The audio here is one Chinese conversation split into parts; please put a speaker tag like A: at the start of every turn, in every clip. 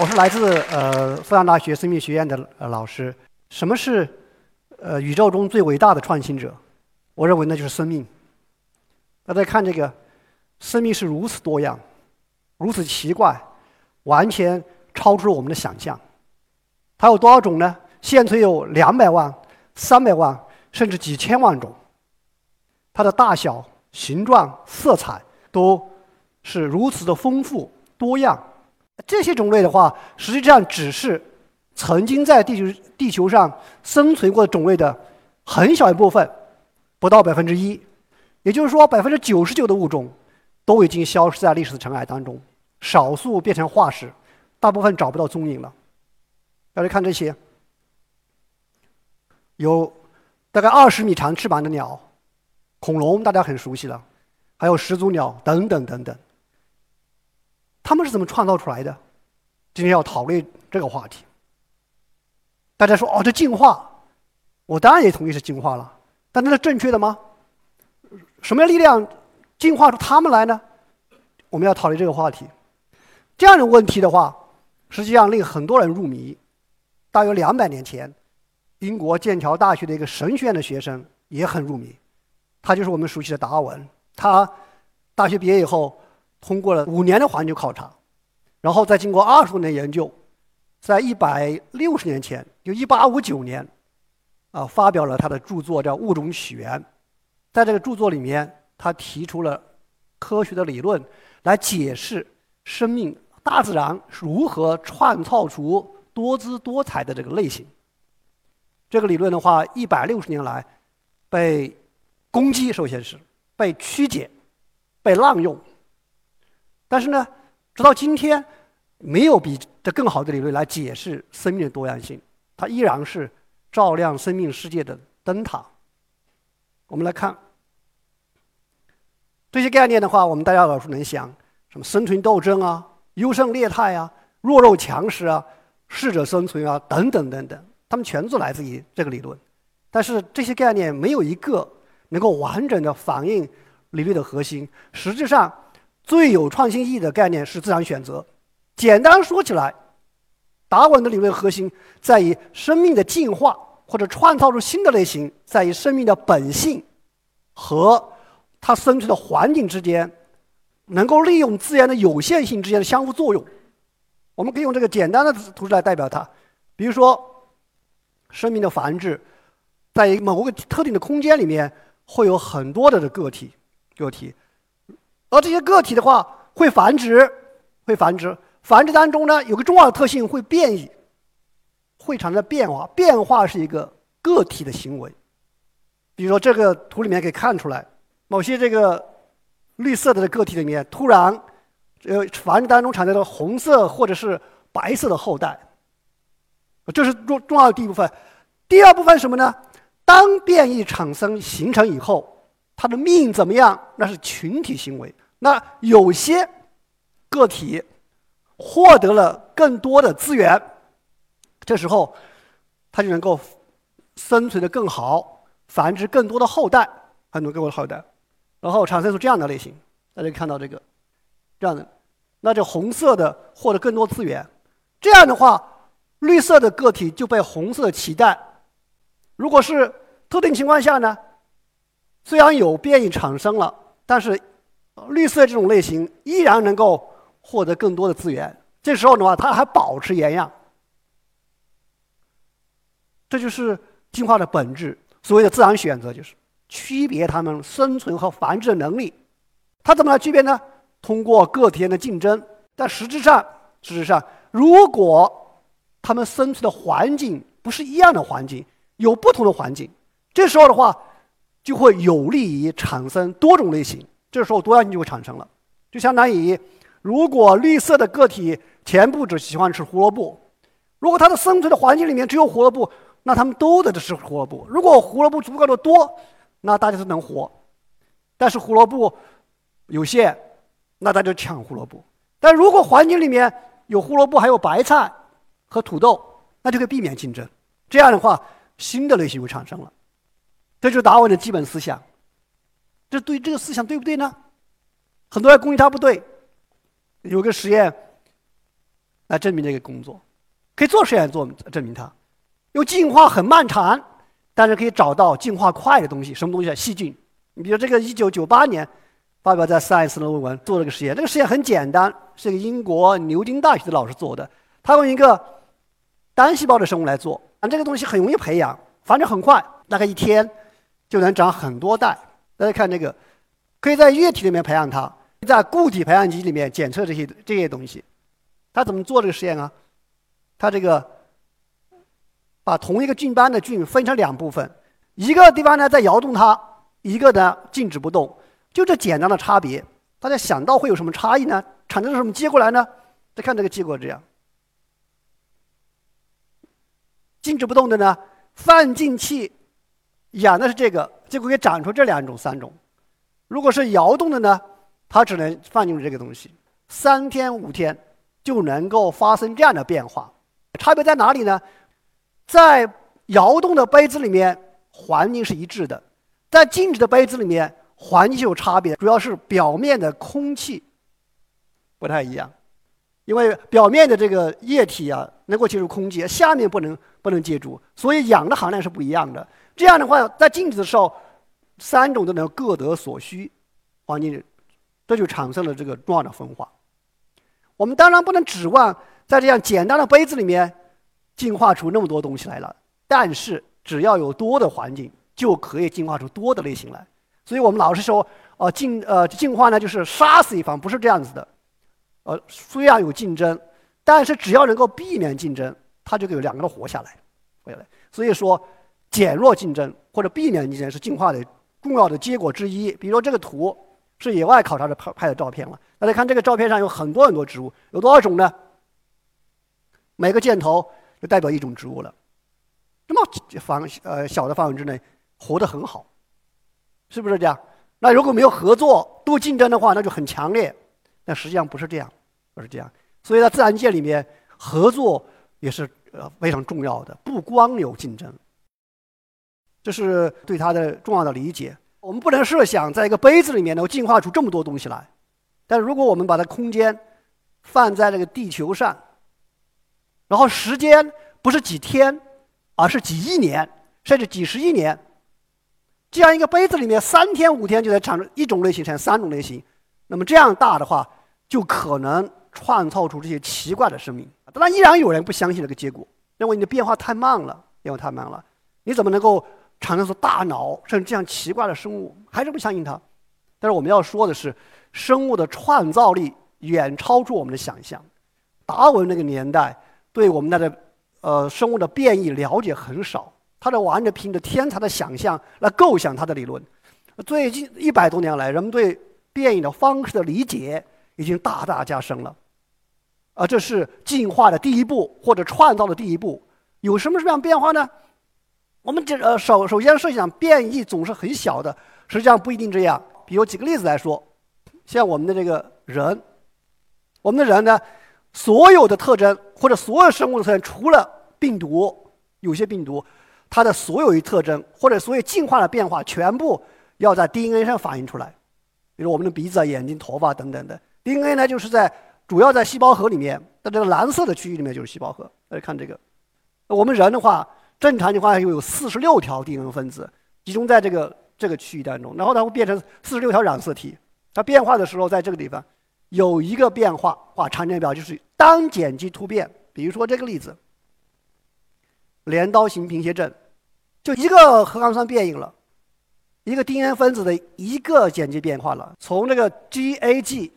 A: 我是来自呃复旦大学生命学院的呃老师。什么是呃宇宙中最伟大的创新者？我认为那就是生命。大家看这个，生命是如此多样，如此奇怪，完全超出了我们的想象。它有多少种呢？现存有两百万、三百万，甚至几千万种。它的大小、形状、色彩都是如此的丰富多样。这些种类的话，实际上只是曾经在地球地球上生存过的种类的很小一部分，不到百分之一。也就是说，百分之九十九的物种都已经消失在历史的尘埃当中，少数变成化石，大部分找不到踪影了。大家看这些，有大概二十米长翅膀的鸟，恐龙大家很熟悉了，还有始祖鸟等等等等。他们是怎么创造出来的？今天要讨论这个话题。大家说哦，这进化，我当然也同意是进化了，但这是正确的吗？什么力量进化出他们来呢？我们要讨论这个话题。这样的问题的话，实际上令很多人入迷。大约两百年前，英国剑桥大学的一个神学院的学生也很入迷，他就是我们熟悉的达尔文。他大学毕业以后。通过了五年的环球考察，然后再经过二十多年研究，在一百六十年前，就一八五九年，啊，发表了他的著作叫《物种起源》。在这个著作里面，他提出了科学的理论来解释生命、大自然如何创造出多姿多彩的这个类型。这个理论的话，一百六十年来被攻击，首先是被曲解、被滥用。但是呢，直到今天，没有比这更好的理论来解释生命的多样性。它依然是照亮生命世界的灯塔。我们来看这些概念的话，我们大家耳熟能详，什么生存斗争啊、优胜劣汰啊、弱肉强食啊、适者生存啊等等等等，它们全都来自于这个理论。但是这些概念没有一个能够完整的反映理论的核心。实际上。最有创新意义的概念是自然选择。简单说起来，达尔文的理论核心在于生命的进化或者创造出新的类型，在于生命的本性和它生存的环境之间能够利用资源的有限性之间的相互作用。我们可以用这个简单的图示来代表它。比如说，生命的繁殖，在某个特定的空间里面会有很多的个体个体。而这些个体的话会繁殖，会繁殖，繁殖当中呢有个重要的特性会变异，会产生变化。变化是一个个体的行为。比如说这个图里面可以看出来，某些这个绿色的个体里面突然，呃，繁殖当中产生了红色或者是白色的后代，这是重重要的第一部分。第二部分什么呢？当变异产生形成以后。他的命怎么样？那是群体行为。那有些个体获得了更多的资源，这时候它就能够生存的更好，繁殖更多的后代，很多更多的后代，然后产生出这样的类型。大家看到这个这样的，那就红色的获得更多资源，这样的话，绿色的个体就被红色的取代。如果是特定情况下呢？虽然有变异产生了，但是绿色这种类型依然能够获得更多的资源。这时候的话，它还保持原样。这就是进化的本质。所谓的自然选择，就是区别它们生存和繁殖的能力。它怎么来区别呢？通过个体间的竞争。但实质上，事实上，如果它们生存的环境不是一样的环境，有不同的环境，这时候的话。就会有利于产生多种类型，这时候多样性就会产生了。就相当于，如果绿色的个体全部只喜欢吃胡萝卜，如果它的生存的环境里面只有胡萝卜，那它们都得吃胡萝卜。如果胡萝卜足够的多，那大家都能活。但是胡萝卜有限，那大家就抢胡萝卜。但如果环境里面有胡萝卜，还有白菜和土豆，那就可以避免竞争。这样的话，新的类型就产生了。这就是达尔文的基本思想，这对这个思想对不对呢？很多人攻击他不对。有个实验，来证明这个工作，可以做实验做证明它。因为进化很漫长，但是可以找到进化快的东西，什么东西啊？细菌。你比如这个一九九八年发表在《Science》的论文做了个实验，这个实验很简单，是一个英国牛津大学的老师做的。他用一个单细胞的生物来做，啊，这个东西很容易培养，繁殖很快，大概一天就能长很多代。大家看这个，可以在液体里面培养它，在固体培养基里面检测这些这些东西。他怎么做这个实验啊？他这个把同一个菌斑的菌分成两部分，一个地方呢在摇动它，一个呢静止不动，就这简单的差别。大家想到会有什么差异呢？产生什么结果来呢？再看这个结果，这样。静止不动的呢，放进去养的是这个，结果给长出这两种、三种。如果是摇动的呢，它只能放进这个东西，三天五天就能够发生这样的变化。差别在哪里呢？在摇动的杯子里面，环境是一致的；在静止的杯子里面，环境有差别，主要是表面的空气不太一样。因为表面的这个液体啊，能够接触空气，下面不能不能接触，所以氧的含量是不一样的。这样的话，在静止的时候，三种都能各得所需，环境这就产生了这个重要的分化。我们当然不能指望在这样简单的杯子里面进化出那么多东西来了，但是只要有多的环境，就可以进化出多的类型来。所以我们老是说，呃，进呃进化呢，就是杀死一方，不是这样子的。呃，虽然有竞争，但是只要能够避免竞争，它就可以两个都活下来，活下来。所以说，减弱竞争或者避免竞争是进化的重要的结果之一。比如说这个图是野外考察的拍拍的照片了，大家看这个照片上有很多很多植物，有多少种呢？每个箭头就代表一种植物了。这么方呃小的范围之内活得很好，是不是这样？那如果没有合作，多竞争的话，那就很强烈。但实际上不是这样。不是这样，所以在自然界里面，合作也是呃非常重要的。不光有竞争，这是对它的重要的理解。我们不能设想在一个杯子里面能够进化出这么多东西来，但如果我们把它空间放在这个地球上，然后时间不是几天，而是几亿年，甚至几十亿年，这样一个杯子里面三天五天就能产生一种类型，产生三种类型，那么这样大的话，就可能。创造出这些奇怪的生命，当然依然有人不相信这个结果，认为你的变化太慢了，变化太慢了，你怎么能够产生出大脑甚至这样奇怪的生物？还是不相信它。但是我们要说的是，生物的创造力远超出我们的想象。达尔文那个年代对我们那个呃生物的变异了解很少，他的完全凭着天才的想象来构想他的理论。最近一百多年来，人们对变异的方式的理解已经大大加深了。啊，这是进化的第一步，或者创造的第一步。有什么什么样变化呢？我们这呃首首先设想变异总是很小的，实际上不一定这样。比如举个例子来说，像我们的这个人，我们的人呢，所有的特征或者所有生物的特征，除了病毒，有些病毒，它的所有的特征或者所有进化的变化，全部要在 DNA 上反映出来。比如我们的鼻子、眼睛、头发等等的 DNA 呢，就是在。主要在细胞核里面，在这个蓝色的区域里面就是细胞核。大家看这个，我们人的话，正常情况下有四十六条 DNA 分子集中在这个这个区域当中，然后它会变成四十六条染色体。它变化的时候，在这个地方有一个变化，画常见表就是单碱基突变。比如说这个例子，镰刀型贫血症，就一个核苷酸变异了，一个 DNA 分子的一个碱基变化了，从这个 GAG。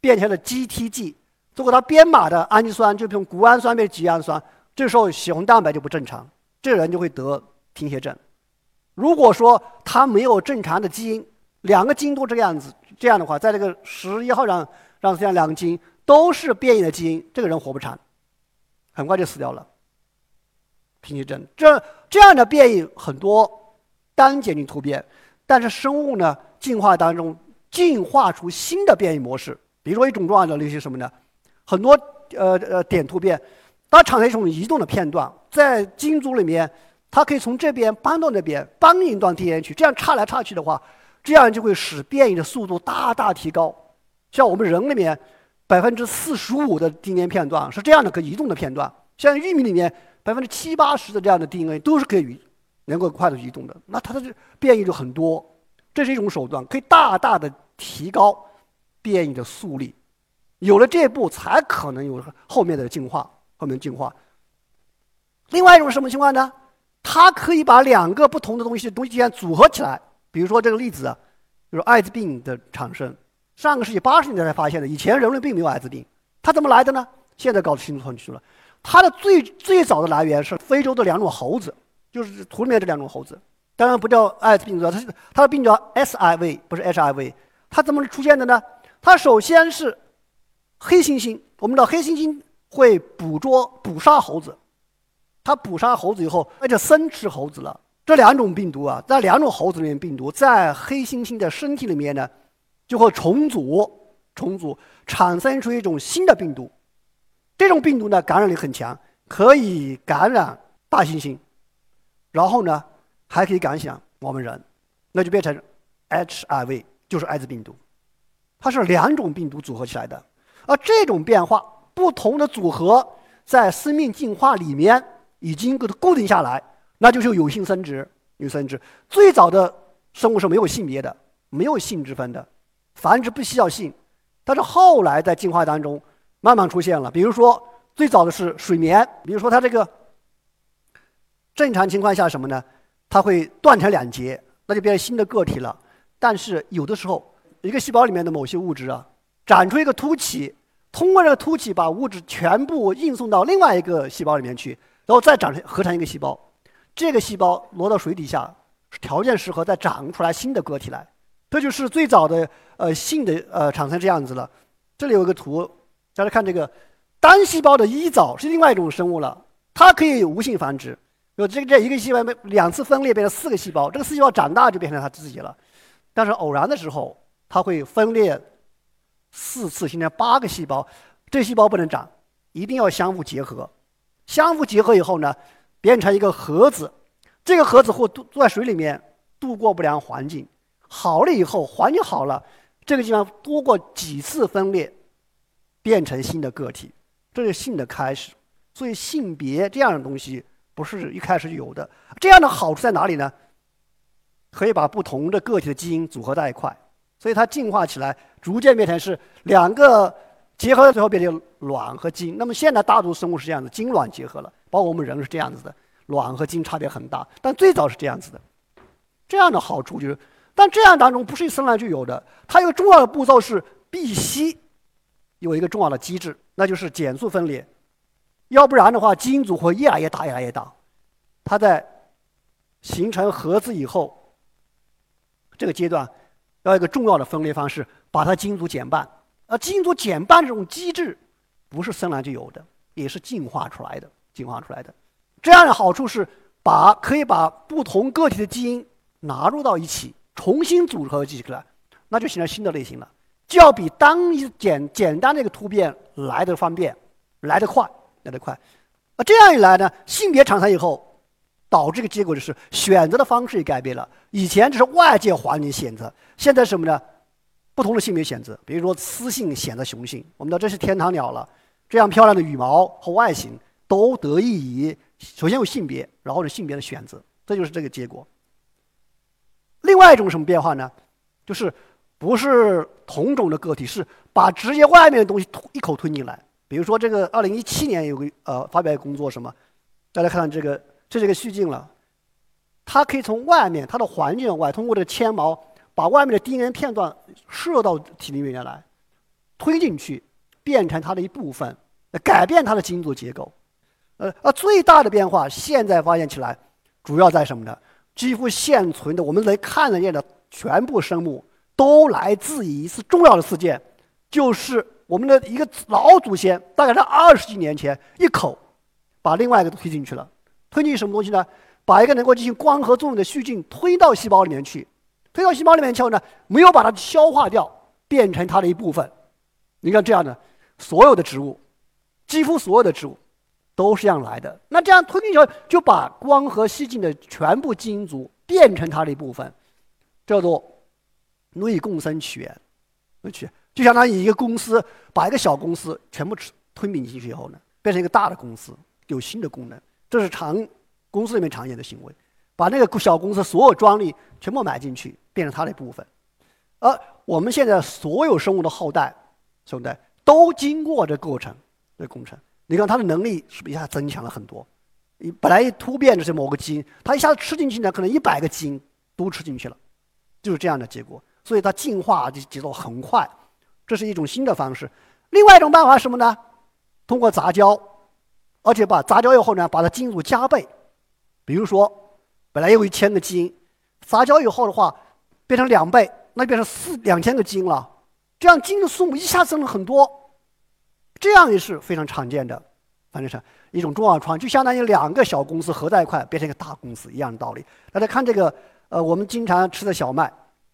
A: 变成了 GTG，如果它编码的氨基酸就从谷氨酸变成肌氨酸，这时候血红蛋白就不正常，这人就会得贫血症。如果说他没有正常的基因，两个基因都这个样子，这样的话，在这个十一号上让这样两个基因都是变异的基因，这个人活不长，很快就死掉了。贫血症这这样的变异很多，单碱基突变，但是生物呢进化当中进化出新的变异模式。比如说一种重要的类型什么呢？很多呃呃点突变，它产生一种移动的片段，在基因组里面，它可以从这边搬到那边，搬一段 DNA 去，这样插来插去的话，这样就会使变异的速度大大提高。像我们人里面，百分之四十五的 DNA 片段是这样的可移动的片段，像玉米里面百分之七八十的这样的 DNA 都是可以能够快速移动的，那它的变异就很多。这是一种手段，可以大大的提高变异的速率。有了这步，才可能有后面的进化，后面进化。另外一种什么情况呢？它可以把两个不同的东西东西间组合起来。比如说这个例子，就是艾滋病的产生，上个世纪八十年代才发现的，以前人类并没有艾滋病。它怎么来的呢？现在搞清楚去了。它的最最早的来源是非洲的两种猴子，就是图里面这两种猴子。当然不叫艾滋病毒，它是它的病叫 SIV，不是 HIV。它怎么出现的呢？它首先是黑猩猩，我们知道黑猩猩会捕捉捕杀猴子，它捕杀猴子以后，那就生吃猴子了。这两种病毒啊，在两种猴子里面，病毒在黑猩猩的身体里面呢，就会重组，重组产生出一种新的病毒。这种病毒呢，感染力很强，可以感染大猩猩，然后呢。还可以感染我们人，那就变成 HIV，就是艾滋病毒。它是两种病毒组合起来的，而这种变化不同的组合在生命进化里面已经给它固定下来，那就是有性生殖。有生殖最早的生物是没有性别的，没有性之分的，繁殖不需要性。但是后来在进化当中慢慢出现了，比如说最早的是水绵，比如说它这个正常情况下什么呢？它会断成两截，那就变成新的个体了。但是有的时候，一个细胞里面的某些物质啊，长出一个突起，通过这个突起把物质全部运送到另外一个细胞里面去，然后再长成合成一个细胞。这个细胞挪到水底下，条件适合再长出来新的个体来。这就是最早的呃性的呃产生这样子了。这里有一个图，大家看这个单细胞的一藻是另外一种生物了，它可以无性繁殖。有这个这一个细胞两次分裂变成四个细胞，这个四细胞长大就变成它自己了。但是偶然的时候，它会分裂四次形成八个细胞，这细胞不能长，一定要相互结合。相互结合以后呢，变成一个盒子，这个盒子或住在水里面度过不良环境，好了以后环境好了，这个地方多过几次分裂，变成新的个体，这是性的开始。所以性别这样的东西。不是一开始就有的，这样的好处在哪里呢？可以把不同的个体的基因组合在一块，所以它进化起来逐渐变成是两个结合，最后变成卵和精。那么现在大多数生物是这样的，精卵结合了，包括我们人是这样子的，卵和精差别很大，但最早是这样子的。这样的好处就是，但这样当中不是生来就有的，它有个重要的步骤是必须有一个重要的机制，那就是减速分裂。要不然的话，基因组会越来越大，越来越大。它在形成核子以后，这个阶段要一个重要的分裂方式，把它基因组减半。而基因组减半这种机制，不是生来就有的，也是进化出来的，进化出来的。这样的好处是，把可以把不同个体的基因纳入到一起，重新组合起来，那就形成新的类型了。就要比单一简简单的一个突变来得方便，来得快。来得快，啊，这样一来呢，性别产生以后，导致一个结果就是选择的方式也改变了。以前只是外界环境选择，现在什么呢？不同的性别选择，比如说雌性选择雄性，我们知道这是天堂鸟了，这样漂亮的羽毛和外形都得益于首先有性别，然后是性别的选择，这就是这个结果。另外一种什么变化呢？就是不是同种的个体，是把直接外面的东西一口吞进来。比如说，这个二零一七年有个呃发表工作，什么？大家看到这个，这是一个细菌了，它可以从外面它的环境外，通过这个纤毛把外面的 DNA 片段射到体里面来，推进去，变成它的一部分，改变它的基因组结构。呃，而最大的变化现在发现起来，主要在什么呢？几乎现存的我们能看得见的全部生物，都来自于一次重要的事件，就是。我们的一个老祖先，大概在二十几年前，一口把另外一个都推进去了。推进什么东西呢？把一个能够进行光合作用的细菌推到细胞里面去。推到细胞里面去后呢，没有把它消化掉，变成它的一部分。你看这样的，所有的植物，几乎所有的植物都是这样来的。那这样推进去后，就把光合细菌的全部基因组变成它的一部分，叫做内共生起源。去就相当于一个公司把一个小公司全部吃吞并进去以后呢，变成一个大的公司，有新的功能。这是常公司里面常见的行为，把那个小公司所有专利全部买进去，变成它的一部分。而我们现在所有生物的后代，兄弟都经过这过程，这工程。你看它的能力是不是一下增强了很多？你本来一突变的是某个基因，它一下子吃进去呢，可能一百个基因都吃进去了，就是这样的结果。所以它进化的节奏很快，这是一种新的方式。另外一种办法是什么呢？通过杂交，而且把杂交以后呢，把它基因组加倍。比如说，本来有一千个基因，杂交以后的话，变成两倍，那变成四两千个基因了。这样基因的数目一下增了很多，这样也是非常常见的，反正是一种重要创，就相当于两个小公司合在一块变成一个大公司一样的道理。大家看这个，呃，我们经常吃的小麦。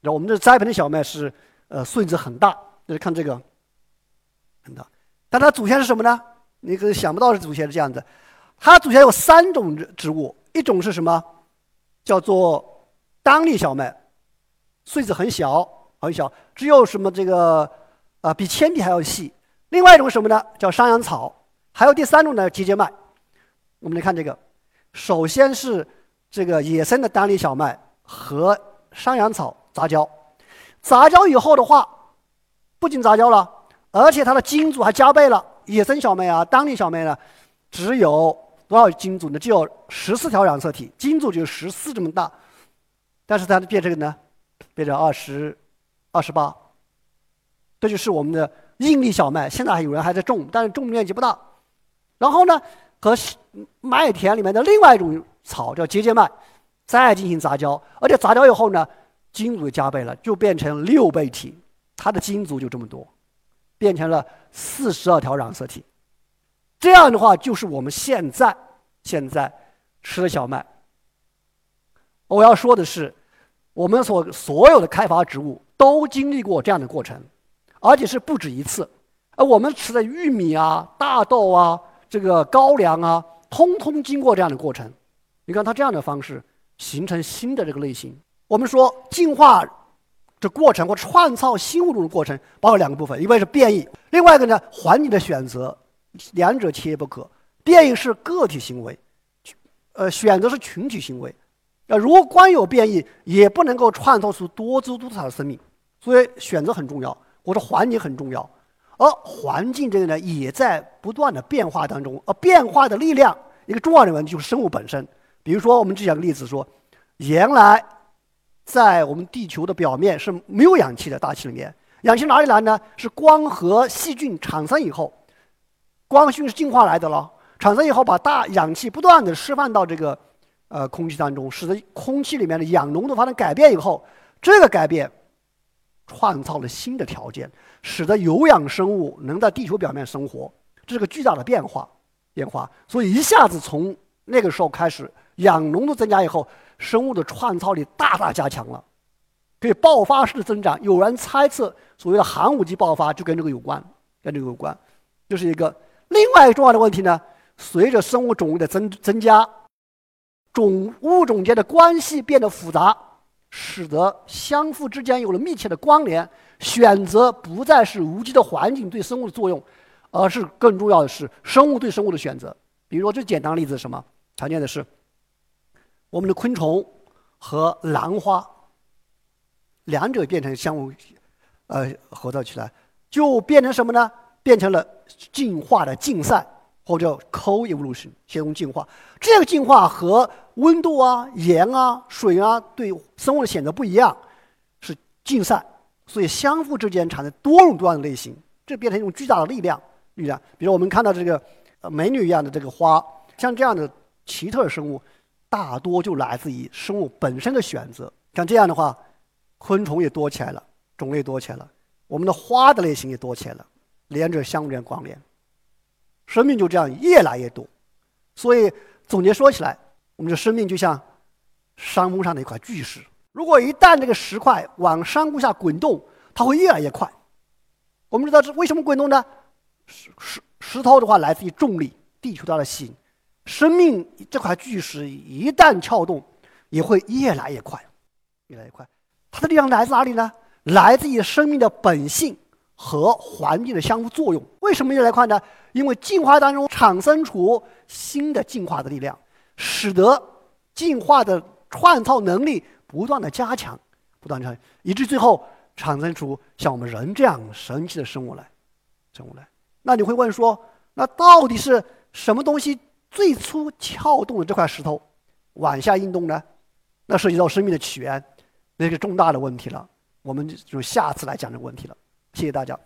A: 然后我们这栽培的小麦是，呃，穗子很大。大家看这个，很大。但它祖先是什么呢？你可能想不到是祖先是这样子。它祖先有三种植植物，一种是什么？叫做当粒小麦，穗子很小很小，只有什么这个，啊，比铅笔还要细。另外一种什么呢？叫山羊草。还有第三种呢，节节麦。我们来看这个，首先是这个野生的单粒小麦和山羊草。杂交，杂交以后的话，不仅杂交了，而且它的基因组还加倍了。野生小麦啊，当地小麦呢，只有多少基因组呢？只有十四条染色体，基因组就十四这么大，但是它变成呢，变成二十二十八。这就是我们的硬粒小麦，现在还有人还在种，但是种面积不大。然后呢，和麦田里面的另外一种草叫节节麦，再进行杂交，而且杂交以后呢。基因组加倍了，就变成六倍体，它的基因组就这么多，变成了四十二条染色体。这样的话，就是我们现在现在吃的小麦。我要说的是，我们所所有的开发植物都经历过这样的过程，而且是不止一次。而我们吃的玉米啊、大豆啊、这个高粱啊，通通经过这样的过程。你看它这样的方式形成新的这个类型。我们说进化这过程或创造新物种的过程，包括两个部分，一个是变异，另外一个呢环境的选择，两者缺一不可。变异是个体行为，呃，选择是群体行为。呃，如果光有变异，也不能够创造出多姿多彩的生命。所以选择很重要，或者环境很重要。而环境这个呢，也在不断的变化当中。而变化的力量，一个重要的问题就是生物本身。比如说，我们举两个例子说，原来。在我们地球的表面是没有氧气的，大气里面氧气哪里来呢？是光和细菌产生以后，光细菌是进化来的了。产生以后，把大氧气不断的释放到这个呃空气当中，使得空气里面的氧浓度发生改变以后，这个改变创造了新的条件，使得有氧生物能在地球表面生活，这是个巨大的变化变化。所以一下子从那个时候开始，氧浓度增加以后。生物的创造力大大加强了，可以爆发式的增长。有人猜测，所谓的寒武纪爆发就跟这个有关，跟这个有关。这是一个另外一个重要的问题呢。随着生物种类的增增加，种物种间的关系变得复杂，使得相互之间有了密切的关联。选择不再是无机的环境对生物的作用，而是更重要的是生物对生物的选择。比如说最简单的例子是什么？常见的是。我们的昆虫和兰花，两者变成相互呃合作起来，就变成什么呢？变成了进化的竞赛，或者 co-evolution，先用进化。这个进化和温度啊、盐啊、水啊对生物的选择不一样，是竞赛，所以相互之间产生多种多样的类型，这变成一种巨大的力量。力量，比如我们看到这个美女一样的这个花，像这样的奇特生物。大多就来自于生物本身的选择。像这样的话，昆虫也多起来了，种类多起来了，我们的花的类型也多起来了，连着相连关联，生命就这样越来越多。所以总结说起来，我们的生命就像山峰上的一块巨石，如果一旦这个石块往山谷下滚动，它会越来越快。我们知道是为什么滚动呢？石石石头的话来自于重力，地球它的吸引。生命这块巨石一旦撬动，也会越来越快，越来越快。它的力量来自哪里呢？来自于生命的本性和环境的相互作用。为什么越来看呢？因为进化当中产生出新的进化的力量，使得进化的创造能力不断的加强，不断的，以致最后产生出像我们人这样神奇的生物来，生物来。那你会问说，那到底是什么东西最初撬动的这块石头往下运动呢？那涉及到生命的起源，那个重大的问题了。我们就下次来讲这个问题了。谢谢大家。